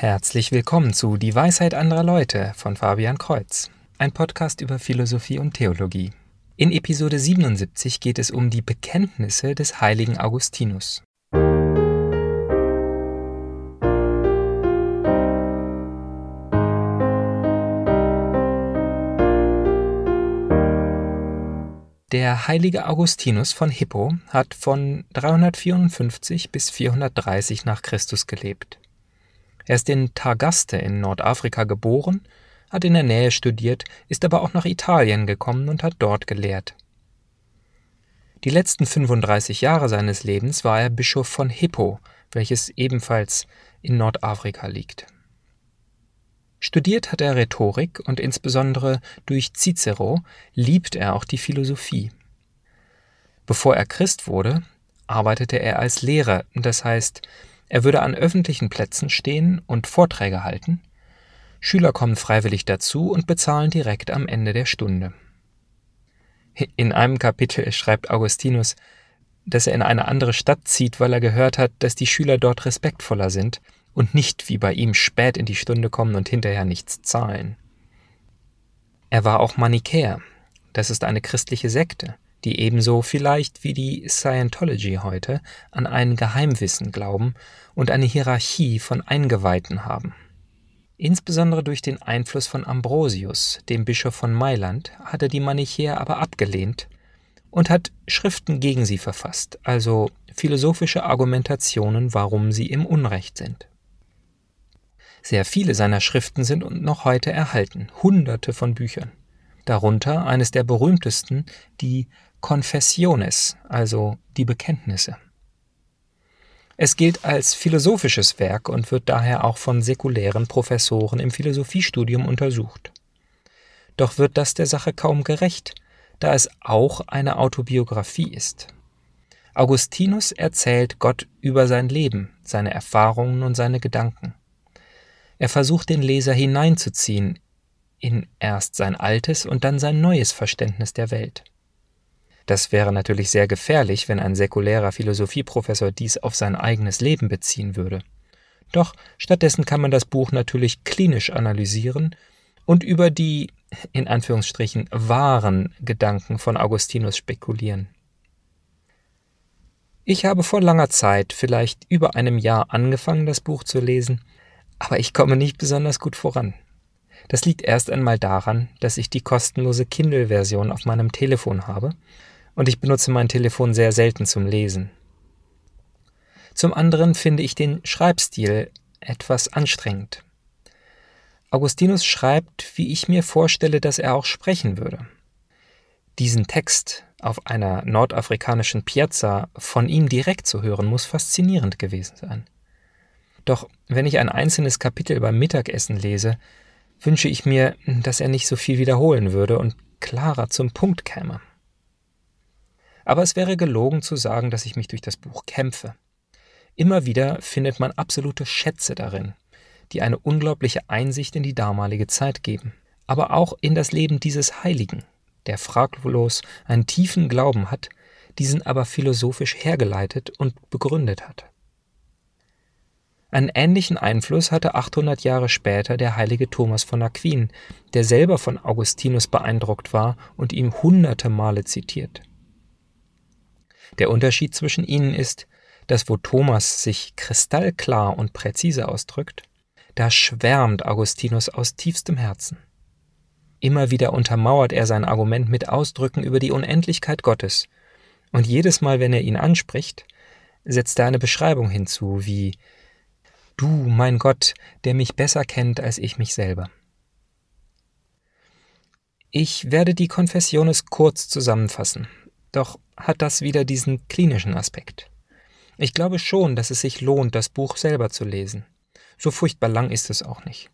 Herzlich willkommen zu Die Weisheit anderer Leute von Fabian Kreuz, ein Podcast über Philosophie und Theologie. In Episode 77 geht es um die Bekenntnisse des heiligen Augustinus. Der heilige Augustinus von Hippo hat von 354 bis 430 nach Christus gelebt. Er ist in Targaste in Nordafrika geboren, hat in der Nähe studiert, ist aber auch nach Italien gekommen und hat dort gelehrt. Die letzten 35 Jahre seines Lebens war er Bischof von Hippo, welches ebenfalls in Nordafrika liegt. Studiert hat er Rhetorik und insbesondere durch Cicero liebt er auch die Philosophie. Bevor er Christ wurde, arbeitete er als Lehrer, das heißt, er würde an öffentlichen Plätzen stehen und Vorträge halten. Schüler kommen freiwillig dazu und bezahlen direkt am Ende der Stunde. In einem Kapitel schreibt Augustinus, dass er in eine andere Stadt zieht, weil er gehört hat, dass die Schüler dort respektvoller sind und nicht wie bei ihm spät in die Stunde kommen und hinterher nichts zahlen. Er war auch Manichäer. Das ist eine christliche Sekte, die ebenso vielleicht wie die Scientology heute an ein Geheimwissen glauben und eine Hierarchie von Eingeweihten haben. Insbesondere durch den Einfluss von Ambrosius, dem Bischof von Mailand, hat er die Manichäer aber abgelehnt und hat Schriften gegen sie verfasst, also philosophische Argumentationen, warum sie im Unrecht sind. Sehr viele seiner Schriften sind noch heute erhalten, hunderte von Büchern. Darunter eines der berühmtesten, die Confessiones, also die Bekenntnisse. Es gilt als philosophisches Werk und wird daher auch von säkulären Professoren im Philosophiestudium untersucht. Doch wird das der Sache kaum gerecht, da es auch eine Autobiografie ist. Augustinus erzählt Gott über sein Leben, seine Erfahrungen und seine Gedanken. Er versucht den Leser hineinzuziehen in erst sein altes und dann sein neues Verständnis der Welt. Das wäre natürlich sehr gefährlich, wenn ein säkulärer Philosophieprofessor dies auf sein eigenes Leben beziehen würde. Doch stattdessen kann man das Buch natürlich klinisch analysieren und über die in Anführungsstrichen wahren Gedanken von Augustinus spekulieren. Ich habe vor langer Zeit, vielleicht über einem Jahr, angefangen, das Buch zu lesen, aber ich komme nicht besonders gut voran. Das liegt erst einmal daran, dass ich die kostenlose Kindle-Version auf meinem Telefon habe und ich benutze mein Telefon sehr selten zum Lesen. Zum anderen finde ich den Schreibstil etwas anstrengend. Augustinus schreibt, wie ich mir vorstelle, dass er auch sprechen würde. Diesen Text auf einer nordafrikanischen Piazza von ihm direkt zu hören, muss faszinierend gewesen sein. Doch wenn ich ein einzelnes Kapitel beim Mittagessen lese, wünsche ich mir, dass er nicht so viel wiederholen würde und klarer zum Punkt käme. Aber es wäre gelogen zu sagen, dass ich mich durch das Buch kämpfe. Immer wieder findet man absolute Schätze darin, die eine unglaubliche Einsicht in die damalige Zeit geben, aber auch in das Leben dieses Heiligen, der fraglos einen tiefen Glauben hat, diesen aber philosophisch hergeleitet und begründet hat. Einen ähnlichen Einfluss hatte 800 Jahre später der heilige Thomas von Aquin, der selber von Augustinus beeindruckt war und ihm hunderte Male zitiert. Der Unterschied zwischen ihnen ist, dass wo Thomas sich kristallklar und präzise ausdrückt, da schwärmt Augustinus aus tiefstem Herzen. Immer wieder untermauert er sein Argument mit Ausdrücken über die Unendlichkeit Gottes, und jedes Mal, wenn er ihn anspricht, setzt er eine Beschreibung hinzu, wie Du, mein Gott, der mich besser kennt als ich mich selber. Ich werde die Konfessiones kurz zusammenfassen, doch hat das wieder diesen klinischen Aspekt. Ich glaube schon, dass es sich lohnt, das Buch selber zu lesen. So furchtbar lang ist es auch nicht.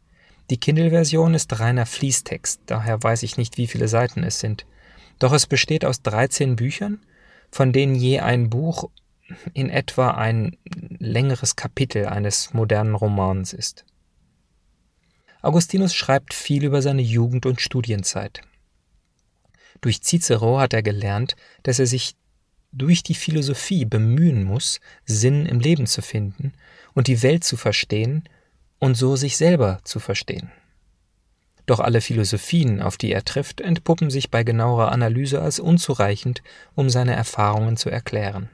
Die Kindle-Version ist reiner Fließtext, daher weiß ich nicht, wie viele Seiten es sind. Doch es besteht aus 13 Büchern, von denen je ein Buch in etwa ein längeres Kapitel eines modernen Romans ist. Augustinus schreibt viel über seine Jugend und Studienzeit. Durch Cicero hat er gelernt, dass er sich durch die Philosophie bemühen muss, Sinn im Leben zu finden und die Welt zu verstehen und so sich selber zu verstehen. Doch alle Philosophien, auf die er trifft, entpuppen sich bei genauerer Analyse als unzureichend, um seine Erfahrungen zu erklären.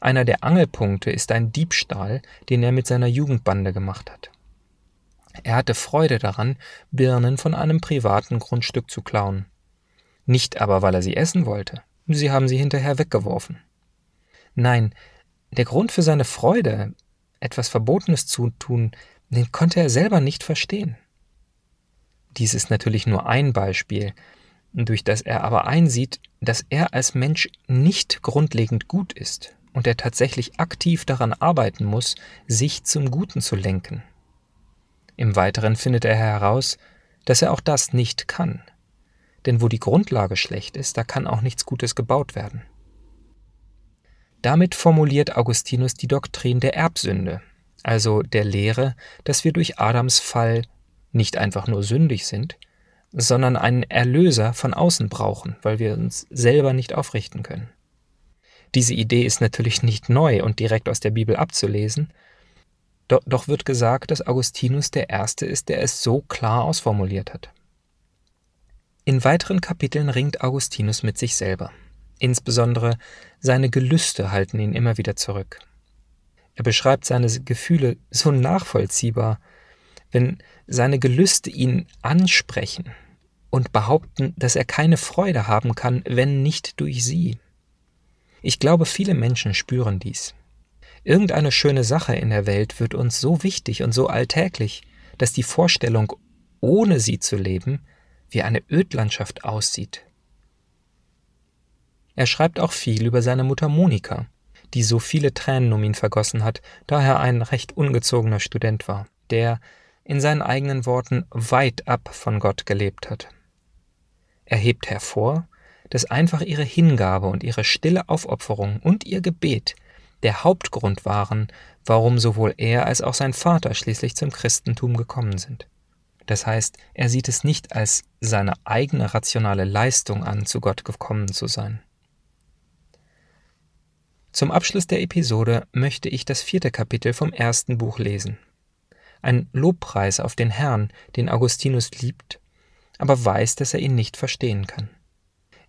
Einer der Angelpunkte ist ein Diebstahl, den er mit seiner Jugendbande gemacht hat. Er hatte Freude daran, Birnen von einem privaten Grundstück zu klauen. Nicht aber, weil er sie essen wollte. Sie haben sie hinterher weggeworfen. Nein, der Grund für seine Freude, etwas Verbotenes zu tun, den konnte er selber nicht verstehen. Dies ist natürlich nur ein Beispiel, durch das er aber einsieht, dass er als Mensch nicht grundlegend gut ist und er tatsächlich aktiv daran arbeiten muss, sich zum Guten zu lenken. Im Weiteren findet er heraus, dass er auch das nicht kann. Denn wo die Grundlage schlecht ist, da kann auch nichts Gutes gebaut werden. Damit formuliert Augustinus die Doktrin der Erbsünde, also der Lehre, dass wir durch Adams Fall nicht einfach nur sündig sind, sondern einen Erlöser von außen brauchen, weil wir uns selber nicht aufrichten können. Diese Idee ist natürlich nicht neu und direkt aus der Bibel abzulesen, doch, wird gesagt, dass Augustinus der Erste ist, der es so klar ausformuliert hat. In weiteren Kapiteln ringt Augustinus mit sich selber. Insbesondere seine Gelüste halten ihn immer wieder zurück. Er beschreibt seine Gefühle so nachvollziehbar, wenn seine Gelüste ihn ansprechen und behaupten, dass er keine Freude haben kann, wenn nicht durch sie. Ich glaube, viele Menschen spüren dies. Irgendeine schöne Sache in der Welt wird uns so wichtig und so alltäglich, dass die Vorstellung, ohne sie zu leben, wie eine Ödlandschaft aussieht. Er schreibt auch viel über seine Mutter Monika, die so viele Tränen um ihn vergossen hat, da er ein recht ungezogener Student war, der, in seinen eigenen Worten, weit ab von Gott gelebt hat. Er hebt hervor, dass einfach ihre Hingabe und ihre stille Aufopferung und ihr Gebet der Hauptgrund waren, warum sowohl er als auch sein Vater schließlich zum Christentum gekommen sind. Das heißt, er sieht es nicht als seine eigene rationale Leistung an, zu Gott gekommen zu sein. Zum Abschluss der Episode möchte ich das vierte Kapitel vom ersten Buch lesen. Ein Lobpreis auf den Herrn, den Augustinus liebt, aber weiß, dass er ihn nicht verstehen kann.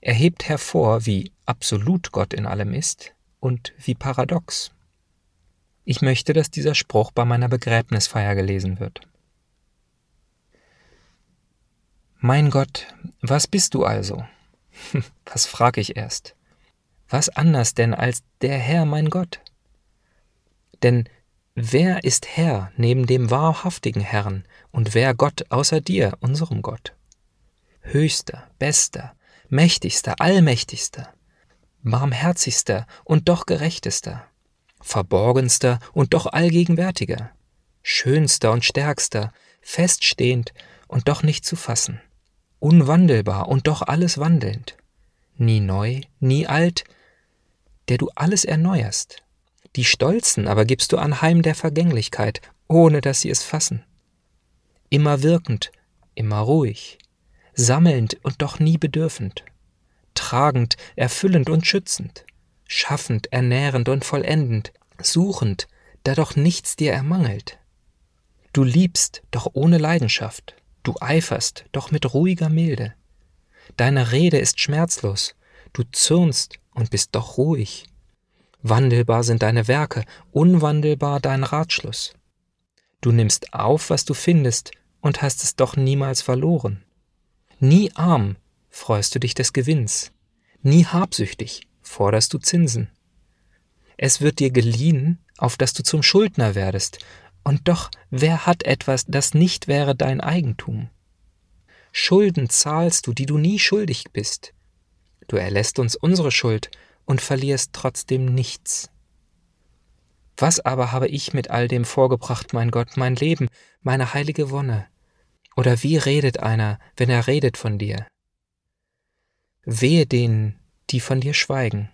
Er hebt hervor, wie absolut Gott in allem ist, und wie paradox. Ich möchte, dass dieser Spruch bei meiner Begräbnisfeier gelesen wird. Mein Gott, was bist du also? was frag ich erst? Was anders denn als der Herr mein Gott? Denn wer ist Herr neben dem wahrhaftigen Herrn und wer Gott außer dir, unserem Gott? Höchster, bester, mächtigster, allmächtigster, barmherzigster und doch gerechtester, verborgenster und doch allgegenwärtiger, schönster und stärkster, feststehend und doch nicht zu fassen, unwandelbar und doch alles wandelnd, nie neu, nie alt, der du alles erneuerst. Die Stolzen aber gibst du anheim der Vergänglichkeit, ohne dass sie es fassen. Immer wirkend, immer ruhig, sammelnd und doch nie bedürfend, tragend, erfüllend und schützend, schaffend, ernährend und vollendend, suchend, da doch nichts dir ermangelt. Du liebst, doch ohne Leidenschaft, du eiferst, doch mit ruhiger Milde. Deine Rede ist schmerzlos, du zürnst und bist doch ruhig. Wandelbar sind deine Werke, unwandelbar dein Ratschluss. Du nimmst auf, was du findest, und hast es doch niemals verloren. Nie arm, freust du dich des Gewinns. Nie habsüchtig forderst du Zinsen. Es wird dir geliehen, auf dass du zum Schuldner werdest, und doch wer hat etwas, das nicht wäre dein Eigentum? Schulden zahlst du, die du nie schuldig bist. Du erlässt uns unsere Schuld und verlierst trotzdem nichts. Was aber habe ich mit all dem vorgebracht, mein Gott, mein Leben, meine heilige Wonne? Oder wie redet einer, wenn er redet von dir? Wehe denen, die von dir schweigen,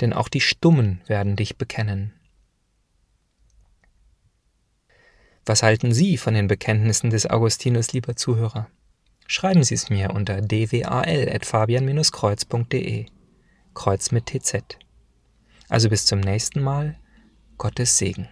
denn auch die Stummen werden dich bekennen. Was halten Sie von den Bekenntnissen des Augustinus, lieber Zuhörer? Schreiben Sie es mir unter dwal.fabian-kreuz.de. Kreuz mit TZ. Also bis zum nächsten Mal. Gottes Segen.